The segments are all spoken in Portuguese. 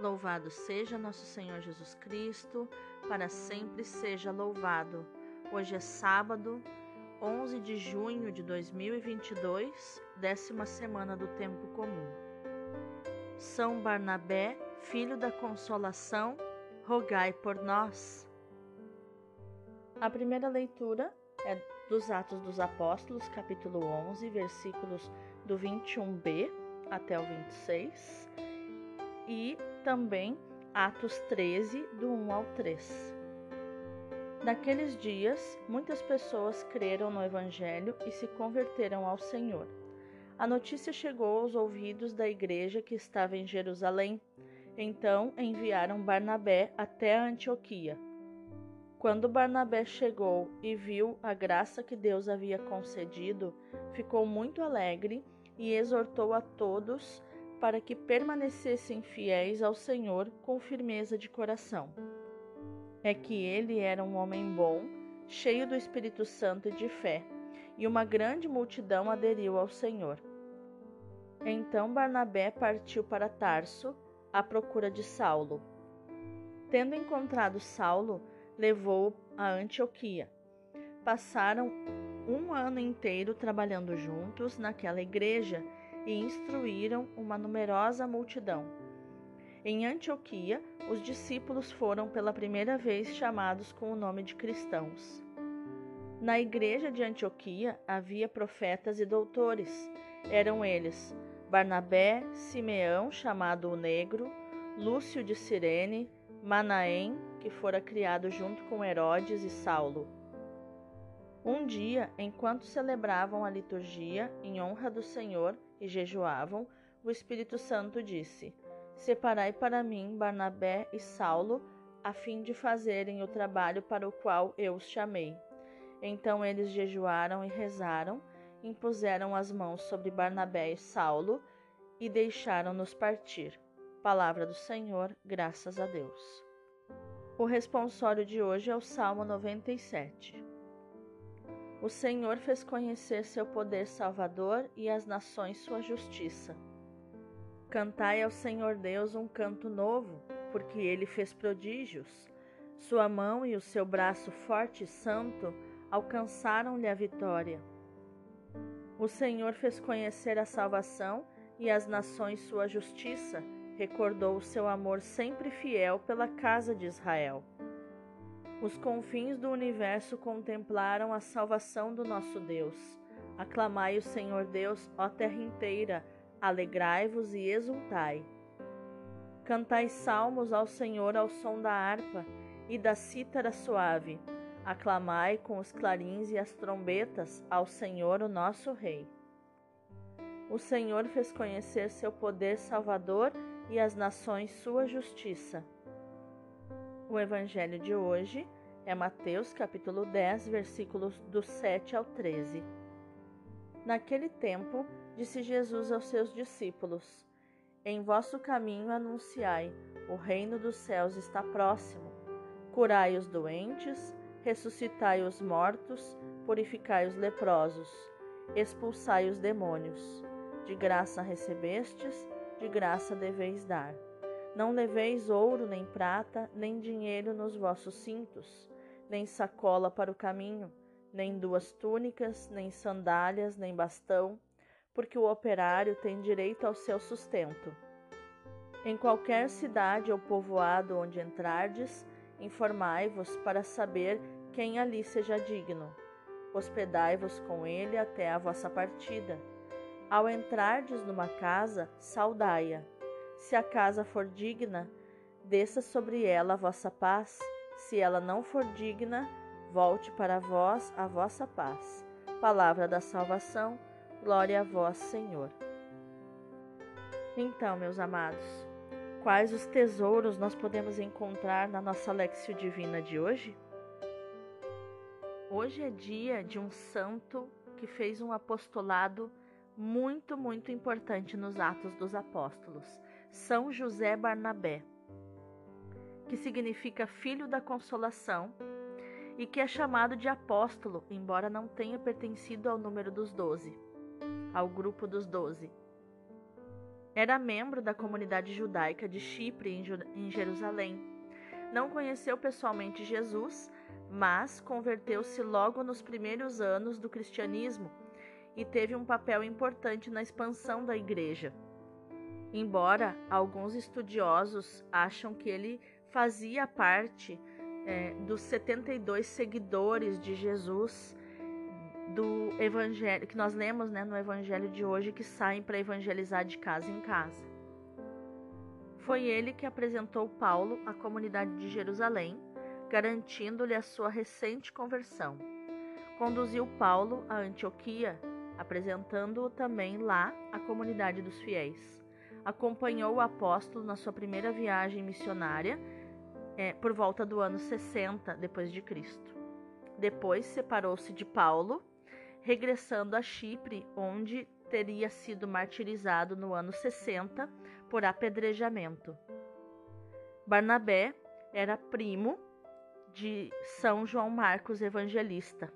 Louvado seja nosso Senhor Jesus Cristo, para sempre seja louvado. Hoje é sábado, 11 de junho de 2022, décima semana do tempo comum. São Barnabé, filho da consolação, rogai por nós. A primeira leitura é dos Atos dos Apóstolos, capítulo 11, versículos do 21b até o 26, e também Atos 13, do 1 ao 3. Naqueles dias, muitas pessoas creram no Evangelho e se converteram ao Senhor. A notícia chegou aos ouvidos da igreja que estava em Jerusalém. Então enviaram Barnabé até Antioquia. Quando Barnabé chegou e viu a graça que Deus havia concedido, ficou muito alegre e exortou a todos para que permanecessem fiéis ao Senhor com firmeza de coração. É que ele era um homem bom, cheio do Espírito Santo e de fé, e uma grande multidão aderiu ao Senhor. Então Barnabé partiu para Tarso à procura de Saulo. Tendo encontrado Saulo, levou-o a Antioquia. Passaram um ano inteiro trabalhando juntos naquela igreja e instruíram uma numerosa multidão. Em Antioquia, os discípulos foram pela primeira vez chamados com o nome de cristãos. Na igreja de Antioquia havia profetas e doutores. Eram eles Barnabé, Simeão, chamado o Negro, Lúcio de Cirene, Manaém, que fora criado junto com Herodes e Saulo. Um dia, enquanto celebravam a liturgia em honra do Senhor e jejuavam, o Espírito Santo disse: Separai para mim Barnabé e Saulo, a fim de fazerem o trabalho para o qual eu os chamei. Então eles jejuaram e rezaram, impuseram as mãos sobre Barnabé e Saulo e deixaram-nos partir. Palavra do Senhor, graças a Deus. O responsório de hoje é o Salmo 97. O Senhor fez conhecer seu poder salvador e às nações sua justiça. Cantai ao Senhor Deus um canto novo, porque ele fez prodígios. Sua mão e o seu braço forte e santo alcançaram-lhe a vitória. O Senhor fez conhecer a salvação e às nações sua justiça recordou o seu amor sempre fiel pela casa de Israel. Os confins do universo contemplaram a salvação do nosso Deus. Aclamai o Senhor Deus, ó terra inteira, alegrai-vos e exultai. Cantai salmos ao Senhor ao som da harpa e da cítara suave. Aclamai com os clarins e as trombetas ao Senhor, o nosso Rei. O Senhor fez conhecer seu poder salvador e as nações sua justiça. O evangelho de hoje é Mateus capítulo 10, versículos do 7 ao 13. Naquele tempo, disse Jesus aos seus discípulos: Em vosso caminho anunciai: o reino dos céus está próximo. Curai os doentes, ressuscitai os mortos, purificai os leprosos, expulsai os demônios. De graça recebestes, de graça deveis dar. Não leveis ouro, nem prata, nem dinheiro nos vossos cintos, nem sacola para o caminho, nem duas túnicas, nem sandálias, nem bastão, porque o operário tem direito ao seu sustento. Em qualquer cidade ou povoado onde entrardes, informai-vos para saber quem ali seja digno. Hospedai-vos com ele até a vossa partida. Ao entrardes numa casa, saudai-a. Se a casa for digna, desça sobre ela a vossa paz. Se ela não for digna, volte para vós a vossa paz. Palavra da salvação, glória a vós, Senhor. Então, meus amados, quais os tesouros nós podemos encontrar na nossa Lexio Divina de hoje? Hoje é dia de um santo que fez um apostolado muito, muito importante nos Atos dos Apóstolos, São José Barnabé, que significa filho da consolação e que é chamado de apóstolo, embora não tenha pertencido ao número dos doze, ao grupo dos doze. Era membro da comunidade judaica de Chipre, em Jerusalém. Não conheceu pessoalmente Jesus, mas converteu-se logo nos primeiros anos do cristianismo e teve um papel importante na expansão da igreja. Embora alguns estudiosos acham que ele fazia parte é, dos 72 seguidores de Jesus do evangelho que nós lemos né, no evangelho de hoje que saem para evangelizar de casa em casa. Foi ele que apresentou Paulo à comunidade de Jerusalém, garantindo-lhe a sua recente conversão. Conduziu Paulo a Antioquia, apresentando-o também lá à comunidade dos fiéis. Acompanhou o apóstolo na sua primeira viagem missionária é, por volta do ano 60 depois de Cristo. Depois separou-se de Paulo, regressando a Chipre, onde teria sido martirizado no ano 60 por apedrejamento. Barnabé era primo de São João Marcos Evangelista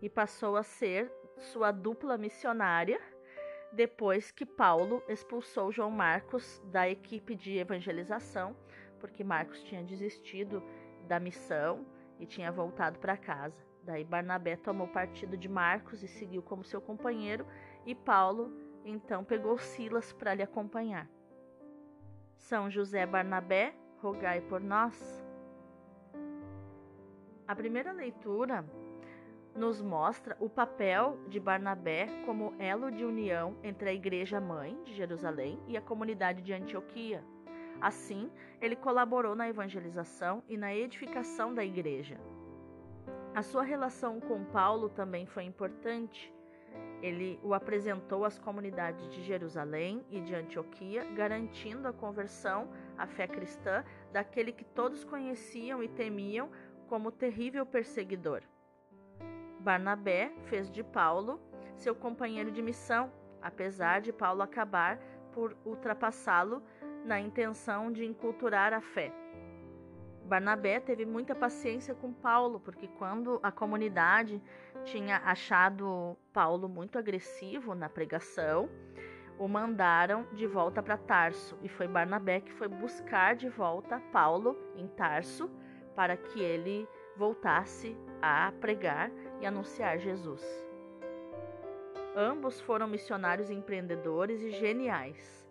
e passou a ser sua dupla missionária depois que Paulo expulsou João Marcos da equipe de evangelização porque Marcos tinha desistido da missão e tinha voltado para casa. Daí Barnabé tomou partido de Marcos e seguiu como seu companheiro, e Paulo então pegou Silas para lhe acompanhar. São José Barnabé, rogai por nós. A primeira leitura nos mostra o papel de Barnabé como elo de união entre a Igreja Mãe de Jerusalém e a comunidade de Antioquia. Assim, ele colaborou na evangelização e na edificação da igreja. A sua relação com Paulo também foi importante. Ele o apresentou às comunidades de Jerusalém e de Antioquia, garantindo a conversão à fé cristã daquele que todos conheciam e temiam como terrível perseguidor. Barnabé fez de Paulo seu companheiro de missão, apesar de Paulo acabar por ultrapassá-lo na intenção de enculturar a fé. Barnabé teve muita paciência com Paulo, porque quando a comunidade tinha achado Paulo muito agressivo na pregação, o mandaram de volta para Tarso e foi Barnabé que foi buscar de volta Paulo em Tarso para que ele voltasse a pregar e anunciar Jesus. Ambos foram missionários empreendedores e geniais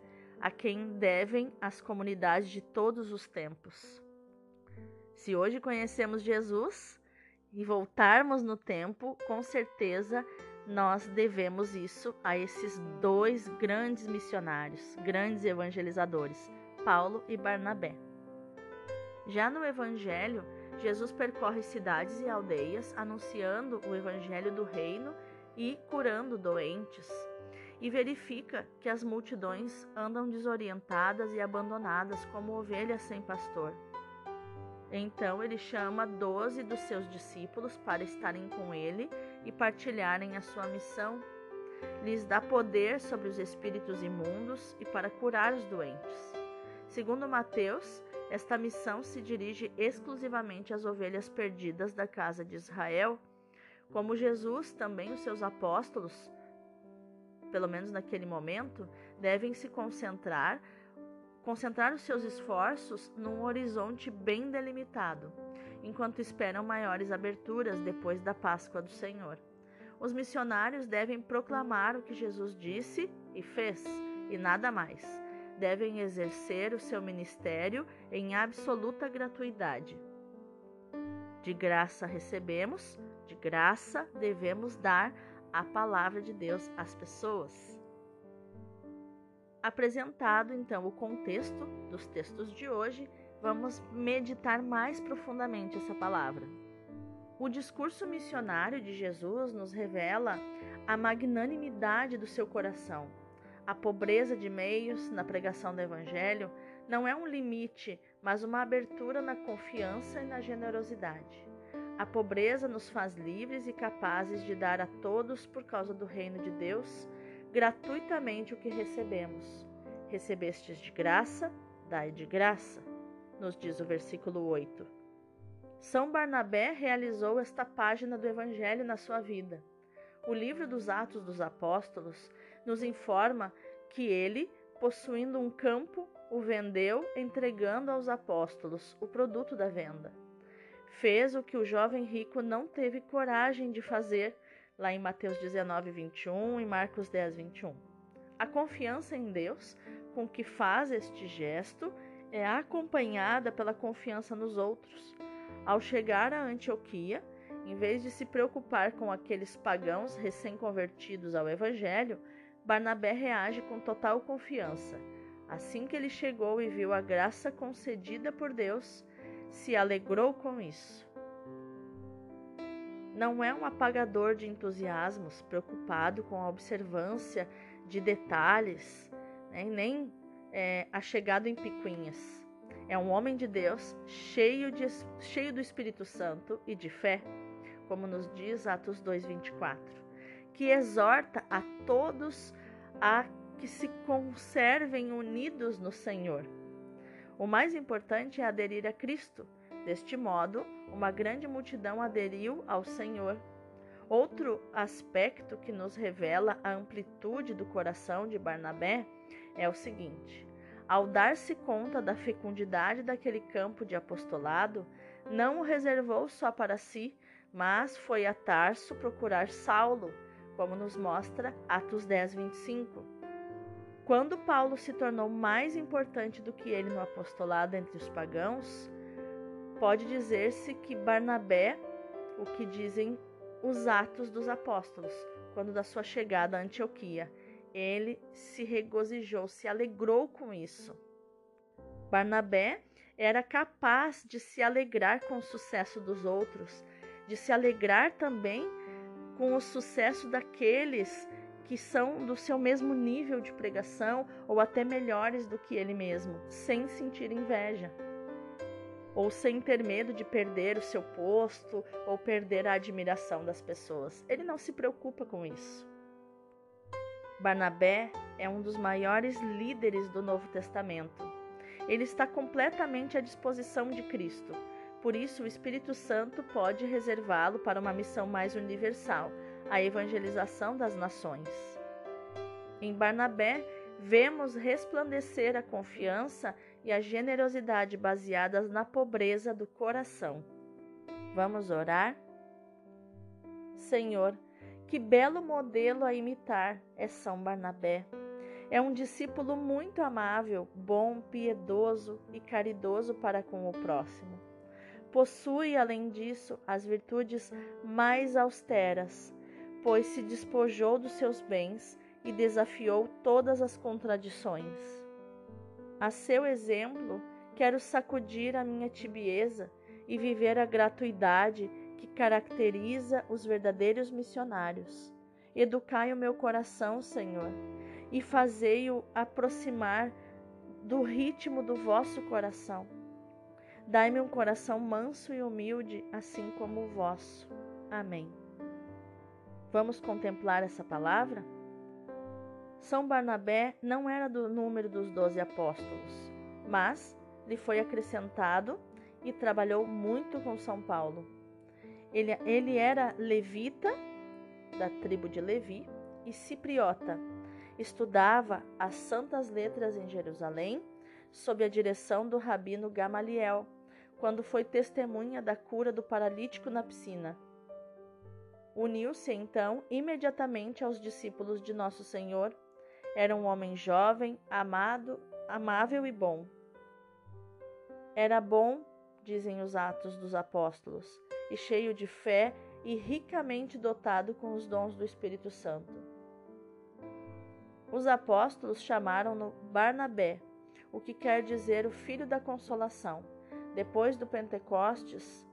a quem devem as comunidades de todos os tempos. Se hoje conhecemos Jesus e voltarmos no tempo, com certeza nós devemos isso a esses dois grandes missionários, grandes evangelizadores, Paulo e Barnabé. Já no Evangelho, Jesus percorre cidades e aldeias anunciando o Evangelho do Reino e curando doentes, e verifica que as multidões andam desorientadas e abandonadas como ovelhas sem pastor. Então ele chama doze dos seus discípulos para estarem com ele e partilharem a sua missão. Lhes dá poder sobre os espíritos imundos e para curar os doentes. Segundo Mateus, esta missão se dirige exclusivamente às ovelhas perdidas da casa de Israel. Como Jesus, também os seus apóstolos pelo menos naquele momento, devem se concentrar, concentrar os seus esforços num horizonte bem delimitado, enquanto esperam maiores aberturas depois da Páscoa do Senhor. Os missionários devem proclamar o que Jesus disse e fez, e nada mais. Devem exercer o seu ministério em absoluta gratuidade. De graça recebemos, de graça devemos dar a palavra de Deus às pessoas. Apresentado então o contexto dos textos de hoje, vamos meditar mais profundamente essa palavra. O discurso missionário de Jesus nos revela a magnanimidade do seu coração. A pobreza de meios na pregação do Evangelho não é um limite, mas uma abertura na confiança e na generosidade. A pobreza nos faz livres e capazes de dar a todos, por causa do reino de Deus, gratuitamente o que recebemos. Recebestes de graça, dai de graça, nos diz o versículo 8. São Barnabé realizou esta página do Evangelho na sua vida. O livro dos Atos dos Apóstolos nos informa que ele, possuindo um campo, o vendeu, entregando aos apóstolos o produto da venda. Fez o que o jovem rico não teve coragem de fazer, lá em Mateus 19, 21 e Marcos 10, 21. A confiança em Deus com que faz este gesto é acompanhada pela confiança nos outros. Ao chegar a Antioquia, em vez de se preocupar com aqueles pagãos recém-convertidos ao Evangelho, Barnabé reage com total confiança. Assim que ele chegou e viu a graça concedida por Deus, se alegrou com isso. Não é um apagador de entusiasmos, preocupado com a observância de detalhes, né, nem é, achegado em picuinhas. É um homem de Deus, cheio, de, cheio do Espírito Santo e de fé, como nos diz Atos 2,24, que exorta a todos a que se conservem unidos no Senhor. O mais importante é aderir a Cristo. Deste modo, uma grande multidão aderiu ao Senhor. Outro aspecto que nos revela a amplitude do coração de Barnabé é o seguinte: ao dar-se conta da fecundidade daquele campo de apostolado, não o reservou só para si, mas foi a Tarso procurar Saulo, como nos mostra Atos 10, 25. Quando Paulo se tornou mais importante do que ele no apostolado entre os pagãos, pode dizer-se que Barnabé, o que dizem os Atos dos Apóstolos, quando da sua chegada a Antioquia, ele se regozijou, se alegrou com isso. Barnabé era capaz de se alegrar com o sucesso dos outros, de se alegrar também com o sucesso daqueles que são do seu mesmo nível de pregação ou até melhores do que ele mesmo, sem sentir inveja. Ou sem ter medo de perder o seu posto ou perder a admiração das pessoas. Ele não se preocupa com isso. Barnabé é um dos maiores líderes do Novo Testamento. Ele está completamente à disposição de Cristo. Por isso, o Espírito Santo pode reservá-lo para uma missão mais universal, a evangelização das nações. Em Barnabé, vemos resplandecer a confiança e a generosidade baseadas na pobreza do coração. Vamos orar? Senhor, que belo modelo a imitar é São Barnabé. É um discípulo muito amável, bom, piedoso e caridoso para com o próximo. Possui, além disso, as virtudes mais austeras, pois se despojou dos seus bens e desafiou todas as contradições. A seu exemplo, quero sacudir a minha tibieza e viver a gratuidade que caracteriza os verdadeiros missionários. Educai o meu coração, Senhor, e fazei-o aproximar do ritmo do vosso coração. Dai-me um coração manso e humilde, assim como o vosso. Amém. Vamos contemplar essa palavra? São Barnabé não era do número dos doze apóstolos, mas lhe foi acrescentado e trabalhou muito com São Paulo. Ele, ele era levita, da tribo de Levi, e cipriota. Estudava as santas letras em Jerusalém, sob a direção do rabino Gamaliel, quando foi testemunha da cura do paralítico na piscina. Uniu-se então imediatamente aos discípulos de Nosso Senhor. Era um homem jovem, amado, amável e bom. Era bom, dizem os Atos dos Apóstolos, e cheio de fé e ricamente dotado com os dons do Espírito Santo. Os apóstolos chamaram-no Barnabé, o que quer dizer o filho da consolação. Depois do Pentecostes,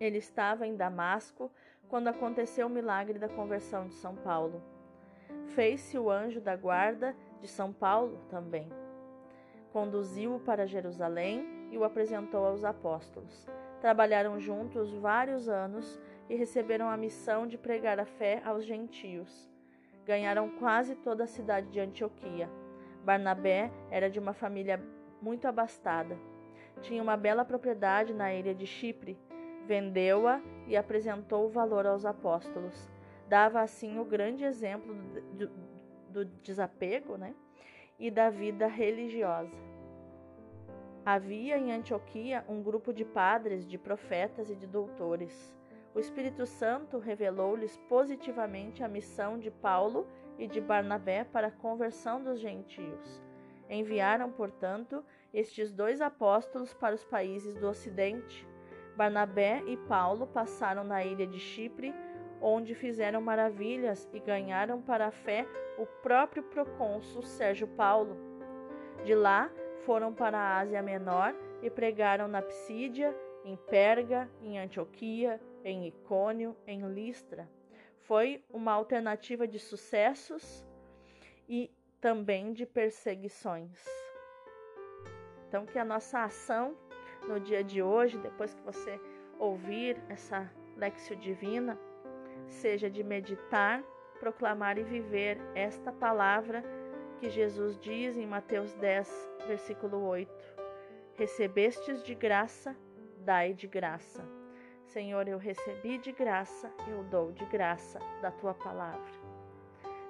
ele estava em Damasco quando aconteceu o milagre da conversão de São Paulo. Fez-se o anjo da guarda de São Paulo também. Conduziu-o para Jerusalém e o apresentou aos apóstolos. Trabalharam juntos vários anos e receberam a missão de pregar a fé aos gentios. Ganharam quase toda a cidade de Antioquia. Barnabé era de uma família muito abastada. Tinha uma bela propriedade na ilha de Chipre. Vendeu-a e apresentou o valor aos apóstolos. Dava assim o grande exemplo do desapego né, e da vida religiosa. Havia em Antioquia um grupo de padres, de profetas e de doutores. O Espírito Santo revelou-lhes positivamente a missão de Paulo e de Barnabé para a conversão dos gentios. Enviaram, portanto, estes dois apóstolos para os países do Ocidente. Barnabé e Paulo passaram na ilha de Chipre, onde fizeram maravilhas e ganharam para a fé o próprio procônsul Sérgio Paulo. De lá foram para a Ásia Menor e pregaram na Psídia, em Perga, em Antioquia, em Icônio, em Listra. Foi uma alternativa de sucessos e também de perseguições. Então, que a nossa ação no dia de hoje, depois que você ouvir essa Lexio Divina, seja de meditar, proclamar e viver esta palavra que Jesus diz em Mateus 10, versículo 8: Recebestes de graça, dai de graça. Senhor, eu recebi de graça, eu dou de graça da tua palavra.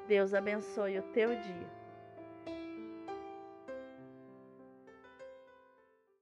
Deus abençoe o teu dia.